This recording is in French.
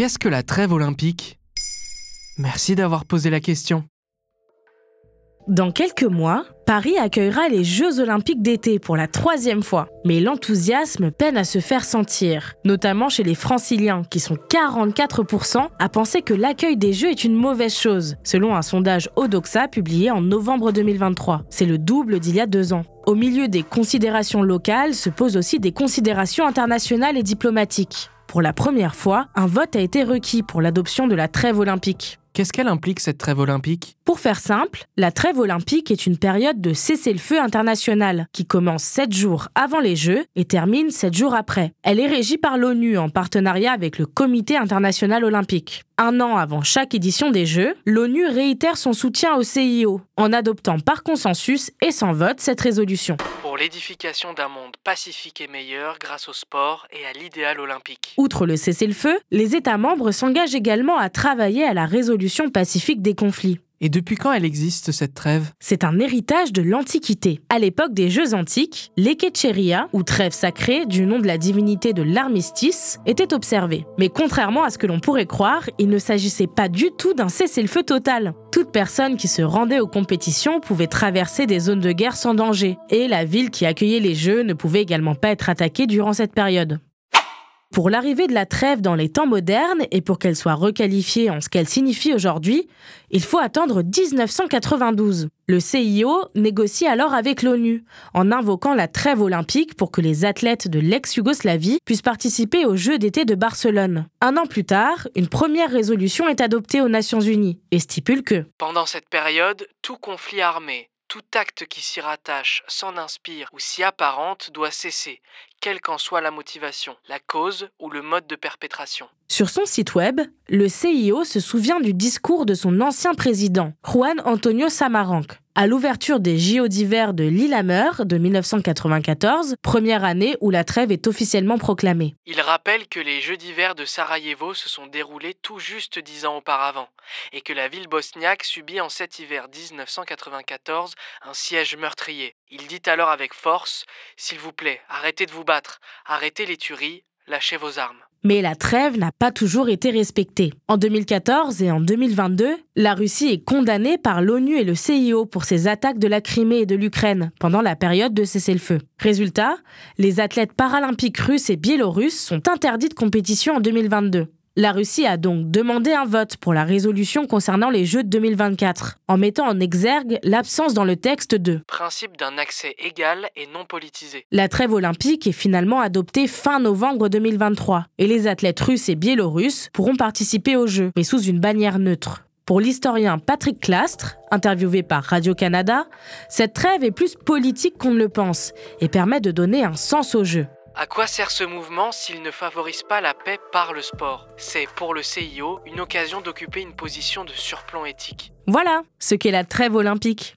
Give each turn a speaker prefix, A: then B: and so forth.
A: Qu'est-ce que la trêve olympique? Merci d'avoir posé la question.
B: Dans quelques mois, Paris accueillera les Jeux olympiques d'été pour la troisième fois. Mais l'enthousiasme peine à se faire sentir, notamment chez les franciliens, qui sont 44% à penser que l'accueil des Jeux est une mauvaise chose, selon un sondage Odoxa publié en novembre 2023. C'est le double d'il y a deux ans. Au milieu des considérations locales se posent aussi des considérations internationales et diplomatiques. Pour la première fois, un vote a été requis pour l'adoption de la trêve olympique.
A: Qu'est-ce qu'elle implique cette trêve olympique?
B: Pour faire simple, la trêve olympique est une période de cessez-le-feu international qui commence 7 jours avant les Jeux et termine 7 jours après. Elle est régie par l'ONU en partenariat avec le Comité international olympique. Un an avant chaque édition des Jeux, l'ONU réitère son soutien au CIO en adoptant par consensus et sans vote cette résolution.
A: Pour l'édification d'un monde pacifique et meilleur grâce au sport et à l'idéal olympique.
B: Outre le cessez-le-feu, les États membres s'engagent également à travailler à la résolution pacifique des conflits.
A: Et depuis quand elle existe, cette trêve?
B: C'est un héritage de l'Antiquité. À l'époque des Jeux antiques, l'Ekecheria, ou trêve sacrée du nom de la divinité de l'armistice, était observée. Mais contrairement à ce que l'on pourrait croire, il ne s'agissait pas du tout d'un cessez-le-feu total. Toute personne qui se rendait aux compétitions pouvait traverser des zones de guerre sans danger, et la ville qui accueillait les Jeux ne pouvait également pas être attaquée durant cette période. Pour l'arrivée de la trêve dans les temps modernes et pour qu'elle soit requalifiée en ce qu'elle signifie aujourd'hui, il faut attendre 1992. Le CIO négocie alors avec l'ONU en invoquant la trêve olympique pour que les athlètes de l'ex-Yougoslavie puissent participer aux Jeux d'été de Barcelone. Un an plus tard, une première résolution est adoptée aux Nations Unies et stipule que
A: Pendant cette période, tout conflit armé, tout acte qui s'y rattache, s'en inspire ou s'y apparente doit cesser, quelle qu'en soit la motivation, la cause ou le mode de perpétration.
B: Sur son site web, le CIO se souvient du discours de son ancien président, Juan Antonio Samaranch, à l'ouverture des JO d'hiver de Lillehammer de 1994, première année où la trêve est officiellement proclamée.
A: Il rappelle que les Jeux d'hiver de Sarajevo se sont déroulés tout juste dix ans auparavant et que la ville bosniaque subit en cet hiver 1994 un siège meurtrier. Il dit alors avec force S'il vous plaît, arrêtez de vous battre, arrêtez les tueries, lâchez vos armes.
B: Mais la trêve n'a pas toujours été respectée. En 2014 et en 2022, la Russie est condamnée par l'ONU et le CIO pour ses attaques de la Crimée et de l'Ukraine pendant la période de cessez-le-feu. Résultat, les athlètes paralympiques russes et biélorusses sont interdits de compétition en 2022. La Russie a donc demandé un vote pour la résolution concernant les Jeux de 2024, en mettant en exergue l'absence dans le texte de
A: Principe d'un accès égal et non politisé.
B: La trêve olympique est finalement adoptée fin novembre 2023, et les athlètes russes et biélorusses pourront participer aux Jeux, mais sous une bannière neutre. Pour l'historien Patrick Clastre, interviewé par Radio-Canada, cette trêve est plus politique qu'on ne le pense et permet de donner un sens aux Jeux.
A: À quoi sert ce mouvement s'il ne favorise pas la paix par le sport? C'est pour le CIO une occasion d'occuper une position de surplomb éthique.
B: Voilà ce qu'est la trêve olympique.